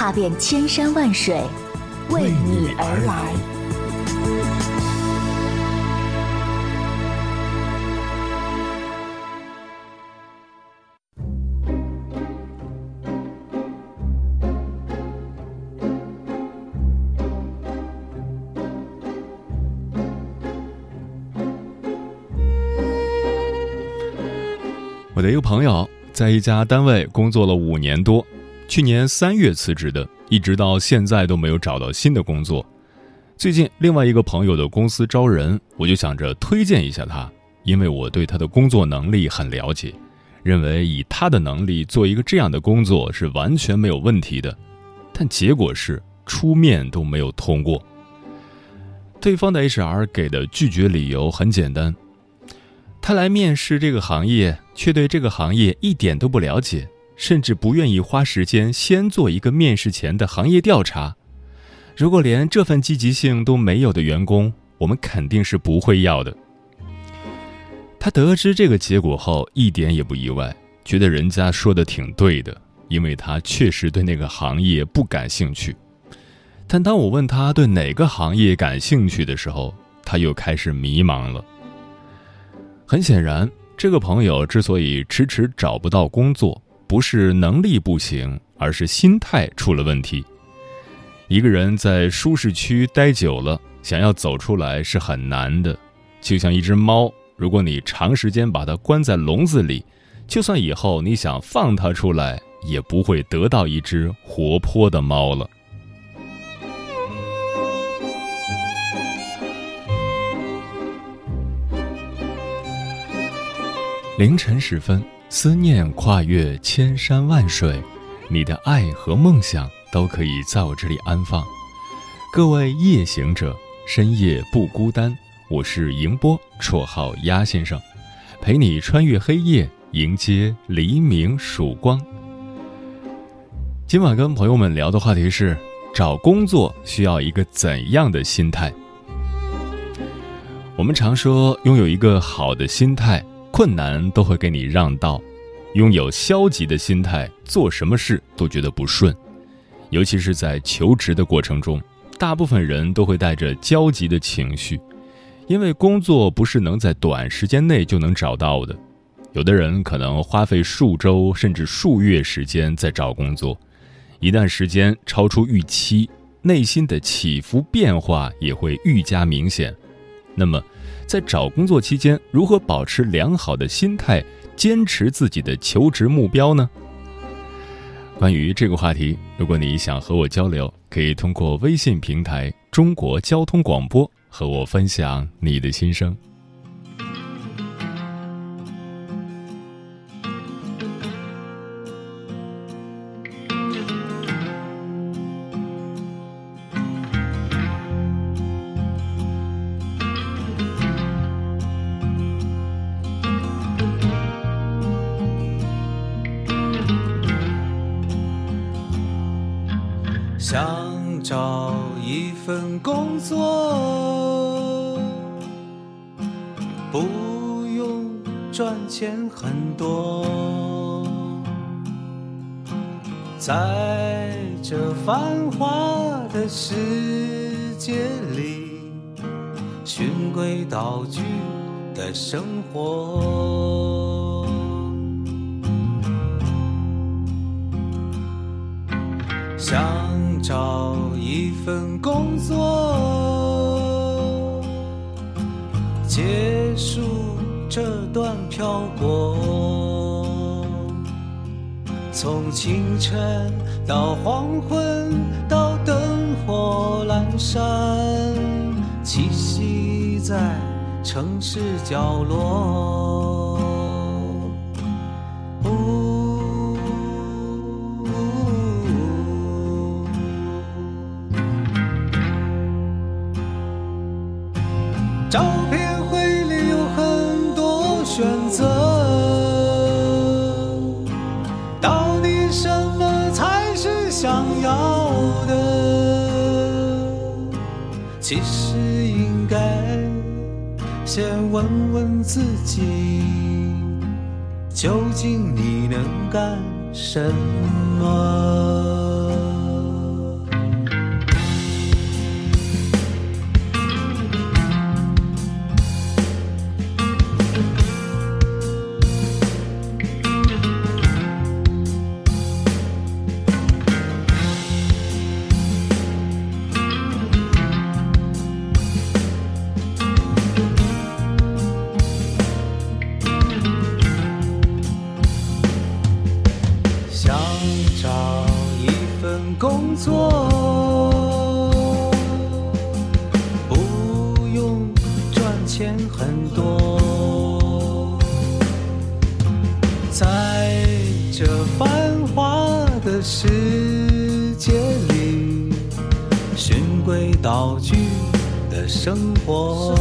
踏遍千山万水，为你而来。我的一个朋友在一家单位工作了五年多，去年三月辞职的，一直到现在都没有找到新的工作。最近另外一个朋友的公司招人，我就想着推荐一下他，因为我对他的工作能力很了解，认为以他的能力做一个这样的工作是完全没有问题的。但结果是出面都没有通过。对方的 HR 给的拒绝理由很简单。他来面试这个行业，却对这个行业一点都不了解，甚至不愿意花时间先做一个面试前的行业调查。如果连这份积极性都没有的员工，我们肯定是不会要的。他得知这个结果后，一点也不意外，觉得人家说的挺对的，因为他确实对那个行业不感兴趣。但当我问他对哪个行业感兴趣的时候，他又开始迷茫了。很显然，这个朋友之所以迟迟找不到工作，不是能力不行，而是心态出了问题。一个人在舒适区待久了，想要走出来是很难的。就像一只猫，如果你长时间把它关在笼子里，就算以后你想放它出来，也不会得到一只活泼的猫了。凌晨时分，思念跨越千山万水，你的爱和梦想都可以在我这里安放。各位夜行者，深夜不孤单。我是迎波，绰号鸭先生，陪你穿越黑夜，迎接黎明曙光。今晚跟朋友们聊的话题是：找工作需要一个怎样的心态？我们常说，拥有一个好的心态。困难都会给你让道，拥有消极的心态，做什么事都觉得不顺。尤其是在求职的过程中，大部分人都会带着焦急的情绪，因为工作不是能在短时间内就能找到的。有的人可能花费数周甚至数月时间在找工作，一旦时间超出预期，内心的起伏变化也会愈加明显。那么，在找工作期间，如何保持良好的心态，坚持自己的求职目标呢？关于这个话题，如果你想和我交流，可以通过微信平台“中国交通广播”和我分享你的心声。在这繁华的世界里，循规蹈矩的生活。想找一份工作，结束这段漂泊。从清晨到黄昏，到灯火阑珊，栖息在城市角落。呜。照片。问问自己，究竟你能干什么？工作，不用赚钱很多，在这繁华的世界里，循规蹈矩的生活。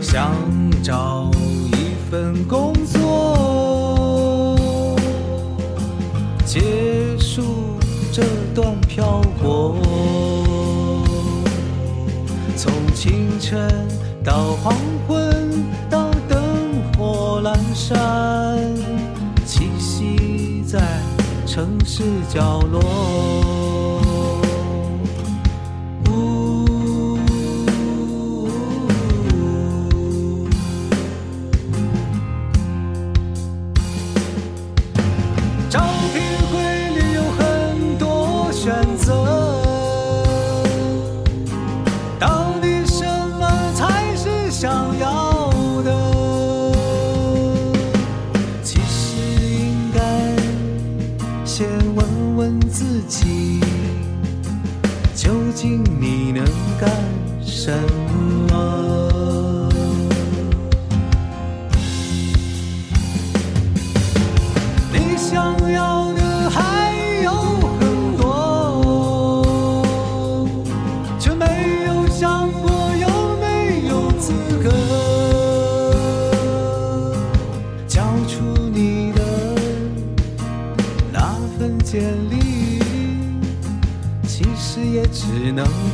想找一份工飘过。从清晨到黄昏，到灯火阑珊，栖息在城市角落。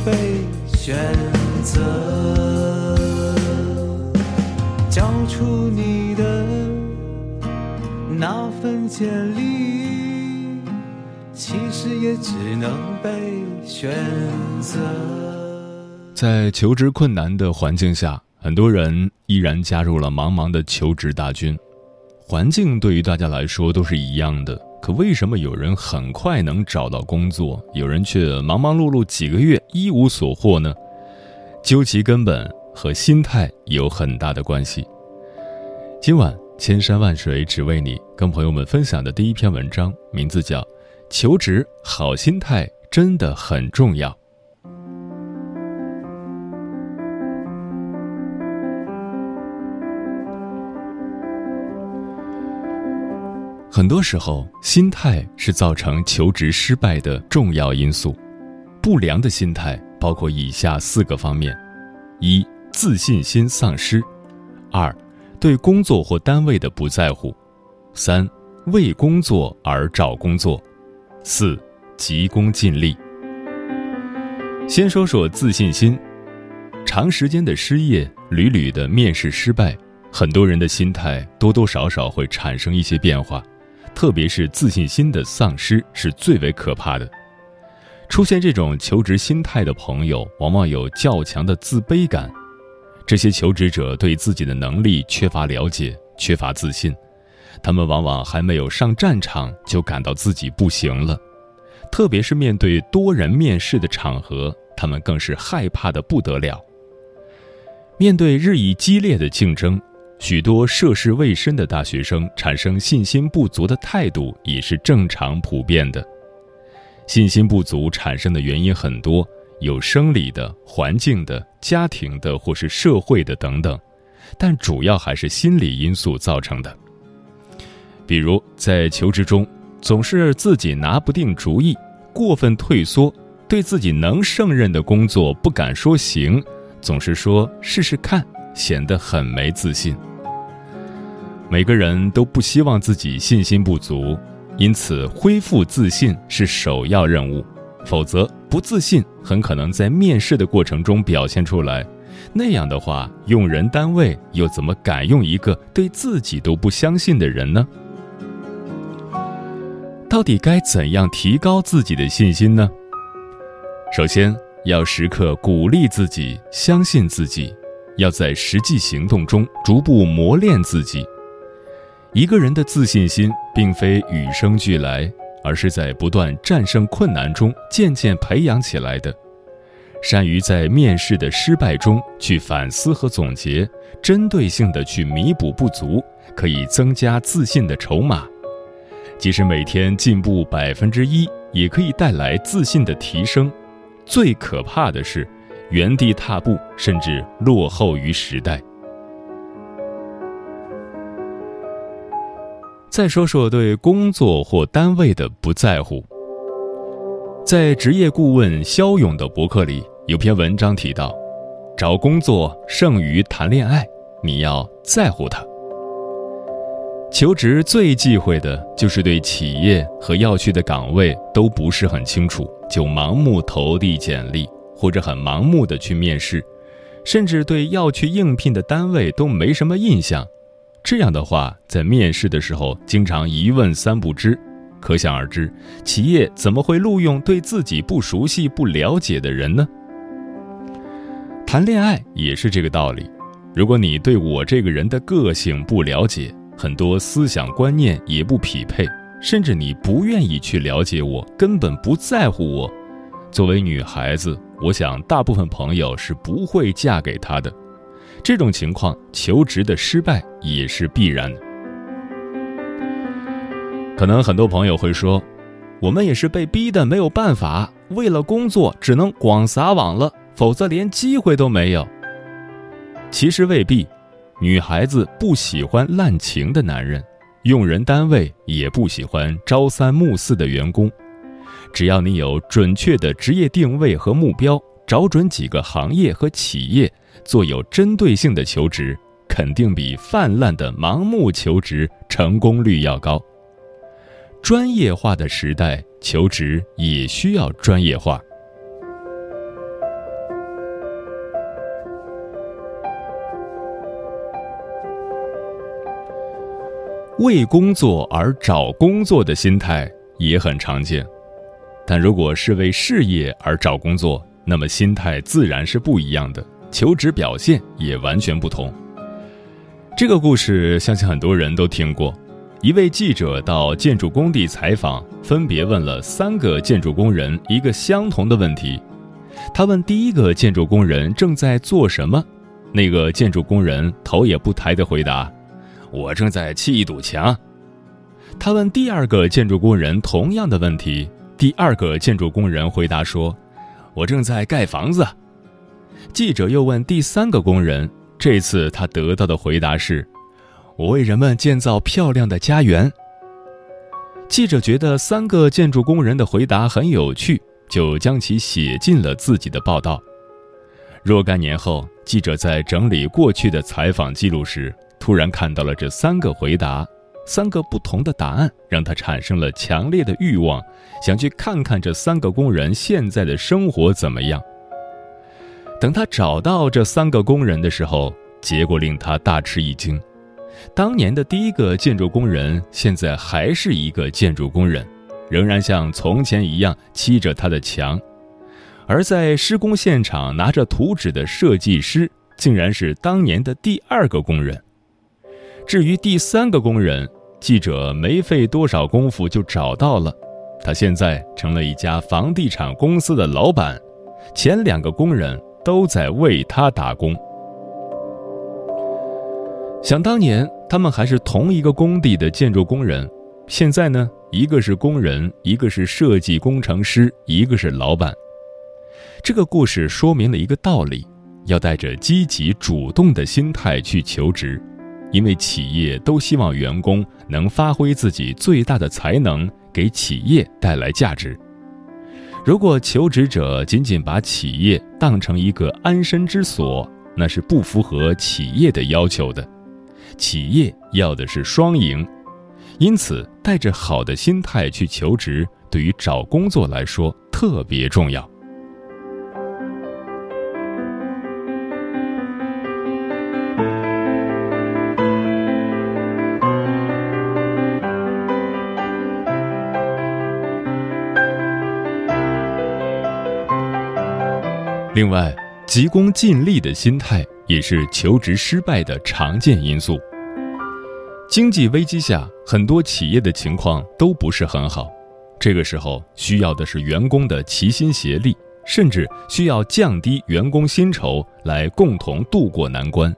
被选择。交出你的。那份简历，其实也只能被选择。在求职困难的环境下，很多人依然加入了茫茫的求职大军。环境对于大家来说都是一样的，可为什么有人很快能找到工作，有人却忙忙碌碌几个月一无所获呢？究其根本，和心态有很大的关系。今晚千山万水只为你，跟朋友们分享的第一篇文章，名字叫《求职好心态真的很重要》。很多时候，心态是造成求职失败的重要因素。不良的心态包括以下四个方面：一、自信心丧失；二、对工作或单位的不在乎；三、为工作而找工作；四、急功近利。先说说自信心，长时间的失业，屡屡的面试失败，很多人的心态多多少少会产生一些变化，特别是自信心的丧失是最为可怕的。出现这种求职心态的朋友，往往有较强的自卑感。这些求职者对自己的能力缺乏了解，缺乏自信，他们往往还没有上战场就感到自己不行了。特别是面对多人面试的场合，他们更是害怕的不得了。面对日益激烈的竞争，许多涉世未深的大学生产生信心不足的态度也是正常普遍的。信心不足产生的原因很多，有生理的、环境的、家庭的或是社会的等等，但主要还是心理因素造成的。比如在求职中，总是自己拿不定主意，过分退缩，对自己能胜任的工作不敢说行，总是说试试看，显得很没自信。每个人都不希望自己信心不足，因此恢复自信是首要任务。否则，不自信很可能在面试的过程中表现出来。那样的话，用人单位又怎么敢用一个对自己都不相信的人呢？到底该怎样提高自己的信心呢？首先，要时刻鼓励自己，相信自己，要在实际行动中逐步磨练自己。一个人的自信心并非与生俱来，而是在不断战胜困难中渐渐培养起来的。善于在面试的失败中去反思和总结，针对性的去弥补不足，可以增加自信的筹码。即使每天进步百分之一，也可以带来自信的提升。最可怕的是，原地踏步，甚至落后于时代。再说说对工作或单位的不在乎。在职业顾问肖勇的博客里，有篇文章提到，找工作胜于谈恋爱，你要在乎他。求职最忌讳的就是对企业和要去的岗位都不是很清楚，就盲目投递简历，或者很盲目的去面试，甚至对要去应聘的单位都没什么印象。这样的话，在面试的时候经常一问三不知，可想而知，企业怎么会录用对自己不熟悉、不了解的人呢？谈恋爱也是这个道理，如果你对我这个人的个性不了解，很多思想观念也不匹配，甚至你不愿意去了解我，根本不在乎我，作为女孩子，我想大部分朋友是不会嫁给他的。这种情况，求职的失败也是必然的。可能很多朋友会说，我们也是被逼的，没有办法，为了工作只能广撒网了，否则连机会都没有。其实未必，女孩子不喜欢滥情的男人，用人单位也不喜欢朝三暮四的员工。只要你有准确的职业定位和目标，找准几个行业和企业。做有针对性的求职，肯定比泛滥的盲目求职成功率要高。专业化的时代，求职也需要专业化。为工作而找工作的心态也很常见，但如果是为事业而找工作，那么心态自然是不一样的。求职表现也完全不同。这个故事相信很多人都听过。一位记者到建筑工地采访，分别问了三个建筑工人一个相同的问题。他问第一个建筑工人正在做什么，那个建筑工人头也不抬地回答：“我正在砌一堵墙。”他问第二个建筑工人同样的问题，第二个建筑工人回答说：“我正在盖房子。”记者又问第三个工人，这次他得到的回答是：“我为人们建造漂亮的家园。”记者觉得三个建筑工人的回答很有趣，就将其写进了自己的报道。若干年后，记者在整理过去的采访记录时，突然看到了这三个回答，三个不同的答案，让他产生了强烈的欲望，想去看看这三个工人现在的生活怎么样。等他找到这三个工人的时候，结果令他大吃一惊。当年的第一个建筑工人，现在还是一个建筑工人，仍然像从前一样砌着他的墙；而在施工现场拿着图纸的设计师，竟然是当年的第二个工人。至于第三个工人，记者没费多少功夫就找到了，他现在成了一家房地产公司的老板。前两个工人。都在为他打工。想当年，他们还是同一个工地的建筑工人，现在呢，一个是工人，一个是设计工程师，一个是老板。这个故事说明了一个道理：要带着积极主动的心态去求职，因为企业都希望员工能发挥自己最大的才能，给企业带来价值。如果求职者仅仅把企业当成一个安身之所，那是不符合企业的要求的。企业要的是双赢，因此带着好的心态去求职，对于找工作来说特别重要。另外，急功近利的心态也是求职失败的常见因素。经济危机下，很多企业的情况都不是很好，这个时候需要的是员工的齐心协力，甚至需要降低员工薪酬来共同度过难关。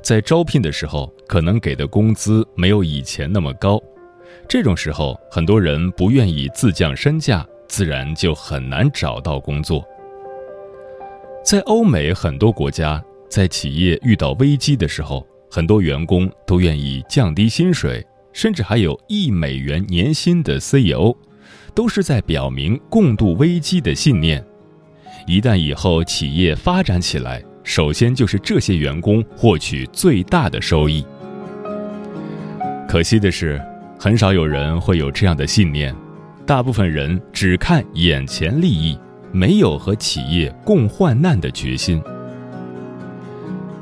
在招聘的时候，可能给的工资没有以前那么高，这种时候，很多人不愿意自降身价，自然就很难找到工作。在欧美很多国家，在企业遇到危机的时候，很多员工都愿意降低薪水，甚至还有一美元年薪的 CEO，都是在表明共度危机的信念。一旦以后企业发展起来，首先就是这些员工获取最大的收益。可惜的是，很少有人会有这样的信念，大部分人只看眼前利益。没有和企业共患难的决心。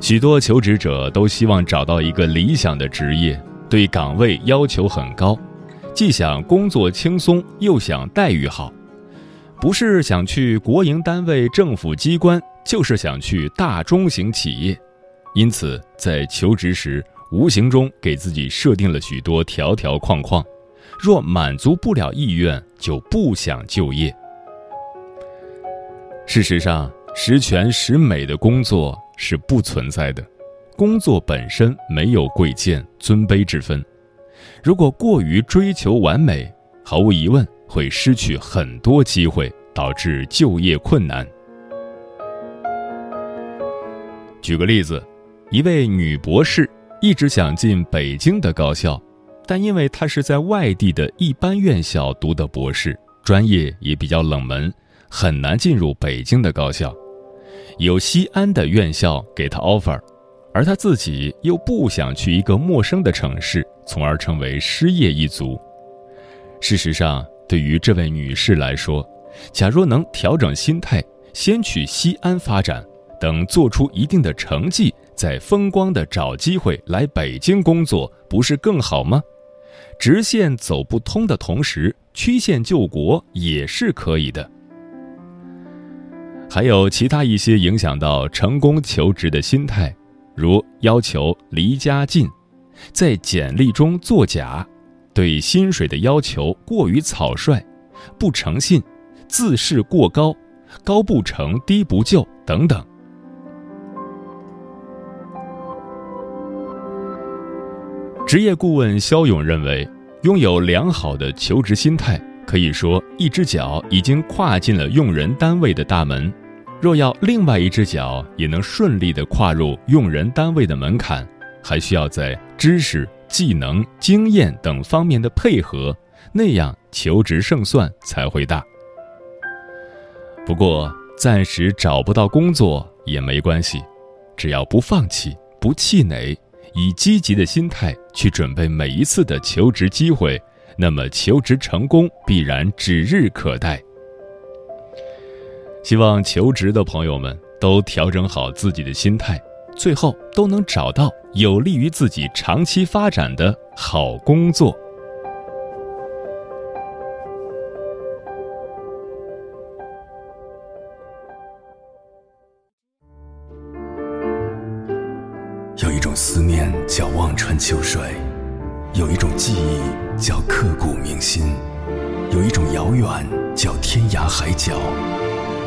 许多求职者都希望找到一个理想的职业，对岗位要求很高，既想工作轻松，又想待遇好，不是想去国营单位、政府机关，就是想去大中型企业。因此，在求职时，无形中给自己设定了许多条条框框，若满足不了意愿，就不想就业。事实上，十全十美的工作是不存在的。工作本身没有贵贱尊卑之分。如果过于追求完美，毫无疑问会失去很多机会，导致就业困难。举个例子，一位女博士一直想进北京的高校，但因为她是在外地的一般院校读的博士，专业也比较冷门。很难进入北京的高校，有西安的院校给他 offer，而他自己又不想去一个陌生的城市，从而成为失业一族。事实上，对于这位女士来说，假若能调整心态，先去西安发展，等做出一定的成绩，再风光的找机会来北京工作，不是更好吗？直线走不通的同时，曲线救国也是可以的。还有其他一些影响到成功求职的心态，如要求离家近，在简历中作假，对薪水的要求过于草率，不诚信，自视过高，高不成低不就等等。职业顾问肖勇认为，拥有良好的求职心态，可以说一只脚已经跨进了用人单位的大门。若要另外一只脚也能顺利地跨入用人单位的门槛，还需要在知识、技能、经验等方面的配合，那样求职胜算才会大。不过，暂时找不到工作也没关系，只要不放弃、不气馁，以积极的心态去准备每一次的求职机会，那么求职成功必然指日可待。希望求职的朋友们都调整好自己的心态，最后都能找到有利于自己长期发展的好工作。有一种思念叫望穿秋水，有一种记忆叫刻骨铭心，有一种遥远叫天涯海角。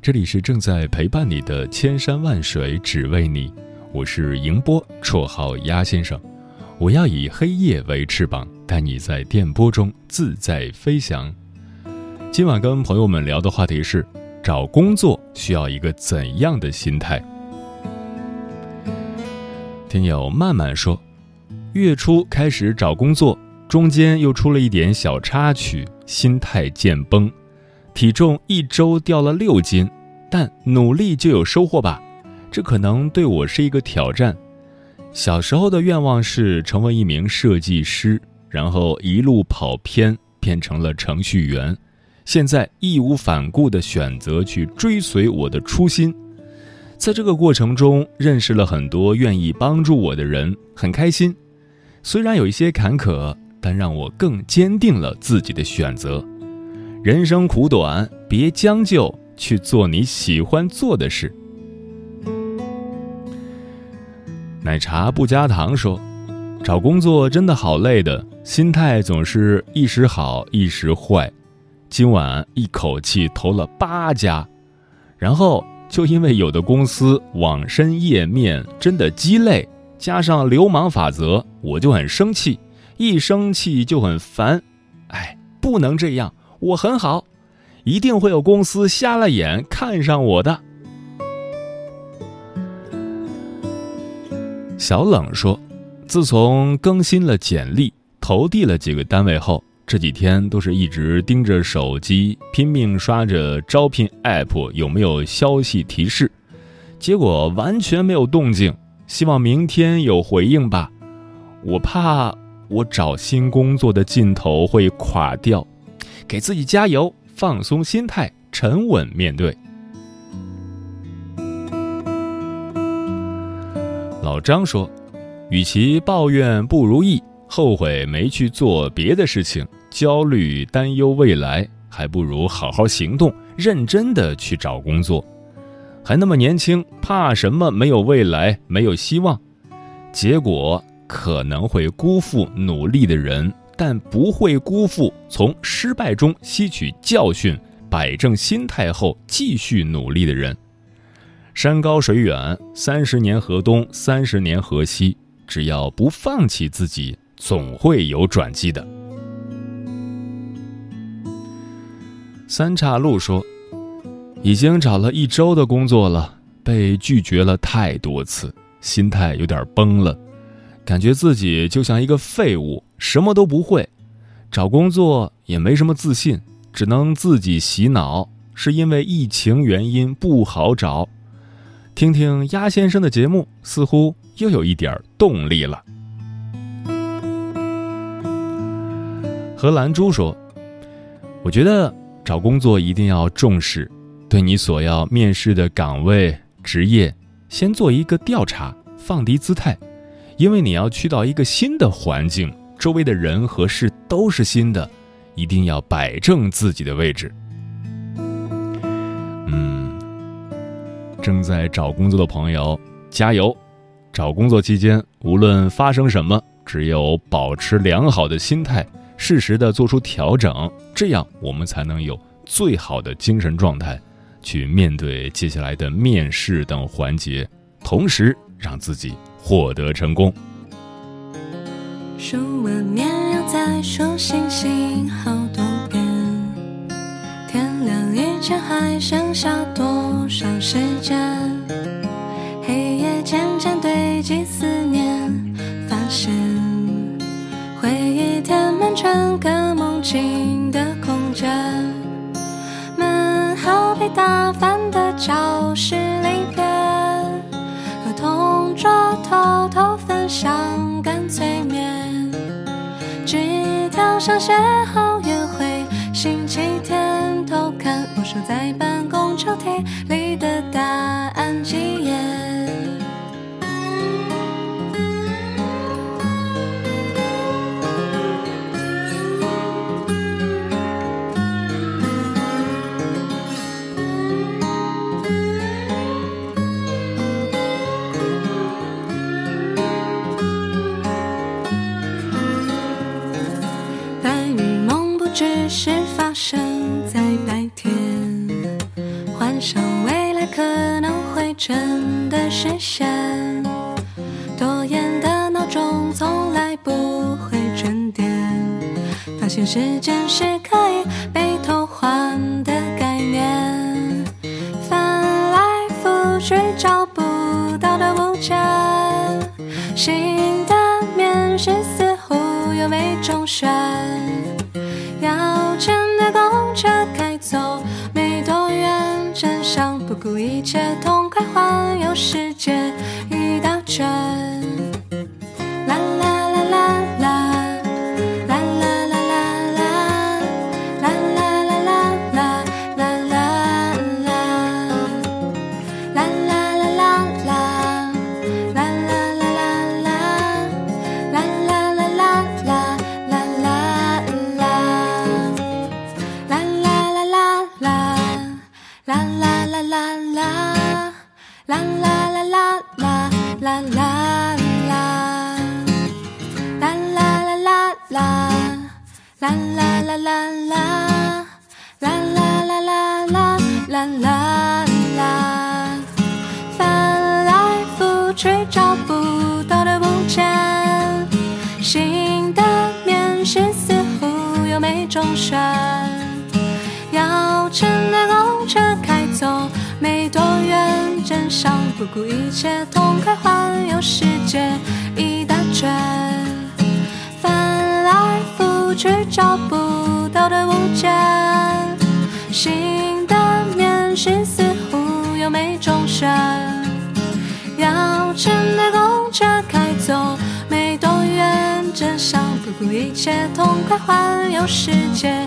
这里是正在陪伴你的千山万水，只为你。我是迎波，绰号鸭先生。我要以黑夜为翅膀，带你在电波中自在飞翔。今晚跟朋友们聊的话题是：找工作需要一个怎样的心态？听友慢慢说，月初开始找工作，中间又出了一点小插曲，心态渐崩，体重一周掉了六斤，但努力就有收获吧？这可能对我是一个挑战。小时候的愿望是成为一名设计师，然后一路跑偏，变成了程序员。现在义无反顾地选择去追随我的初心，在这个过程中认识了很多愿意帮助我的人，很开心。虽然有一些坎坷，但让我更坚定了自己的选择。人生苦短，别将就，去做你喜欢做的事。奶茶不加糖说：“找工作真的好累的，心态总是一时好一时坏。今晚一口气投了八家，然后就因为有的公司网申页面真的鸡肋，加上流氓法则，我就很生气，一生气就很烦。哎，不能这样，我很好，一定会有公司瞎了眼看上我的。”小冷说：“自从更新了简历，投递了几个单位后，这几天都是一直盯着手机，拼命刷着招聘 app 有没有消息提示，结果完全没有动静。希望明天有回应吧，我怕我找新工作的劲头会垮掉，给自己加油，放松心态，沉稳面对。”老张说：“与其抱怨不如意，后悔没去做别的事情，焦虑担忧未来，还不如好好行动，认真的去找工作。还那么年轻，怕什么？没有未来，没有希望，结果可能会辜负努力的人，但不会辜负从失败中吸取教训、摆正心态后继续努力的人。”山高水远，三十年河东，三十年河西。只要不放弃自己，总会有转机的。三岔路说，已经找了一周的工作了，被拒绝了太多次，心态有点崩了，感觉自己就像一个废物，什么都不会，找工作也没什么自信，只能自己洗脑，是因为疫情原因不好找。听听鸭先生的节目，似乎又有一点动力了。何兰珠说：“我觉得找工作一定要重视，对你所要面试的岗位、职业，先做一个调查，放低姿态，因为你要去到一个新的环境，周围的人和事都是新的，一定要摆正自己的位置。”嗯正在找工作的朋友，加油！找工作期间，无论发生什么，只有保持良好的心态，适时的做出调整，这样我们才能有最好的精神状态，去面对接下来的面试等环节，同时让自己获得成功。数完绵羊在数星星好多遍，天亮以前还剩下多。少时间，黑夜渐渐堆积思念，发现回忆填满整个梦境的空间。门好比打翻的教室里边，和同桌偷偷分享干脆面，纸条上写好约会，星期天偷看我守在办公抽屉真的实现。拖延的闹钟从来不会准点，发现时间是可以被偷换的概念，翻来覆去找不到的物件，新的面试似乎又没中选，要钱的公车开走没多远，镇上不顾一切痛快环游世界一大圈。啦啦啦啦啦，啦啦啦啦啦，啦啦啦，翻来覆去找不到的物件，新的面试似乎又没中选，要乘的公车开走没多远，镇上不顾一切痛快环游世界一大圈。翻来覆去找不到的物件，新的面试似乎又没中选，要乘的公车开走没多远，真想不顾一切痛快环游世界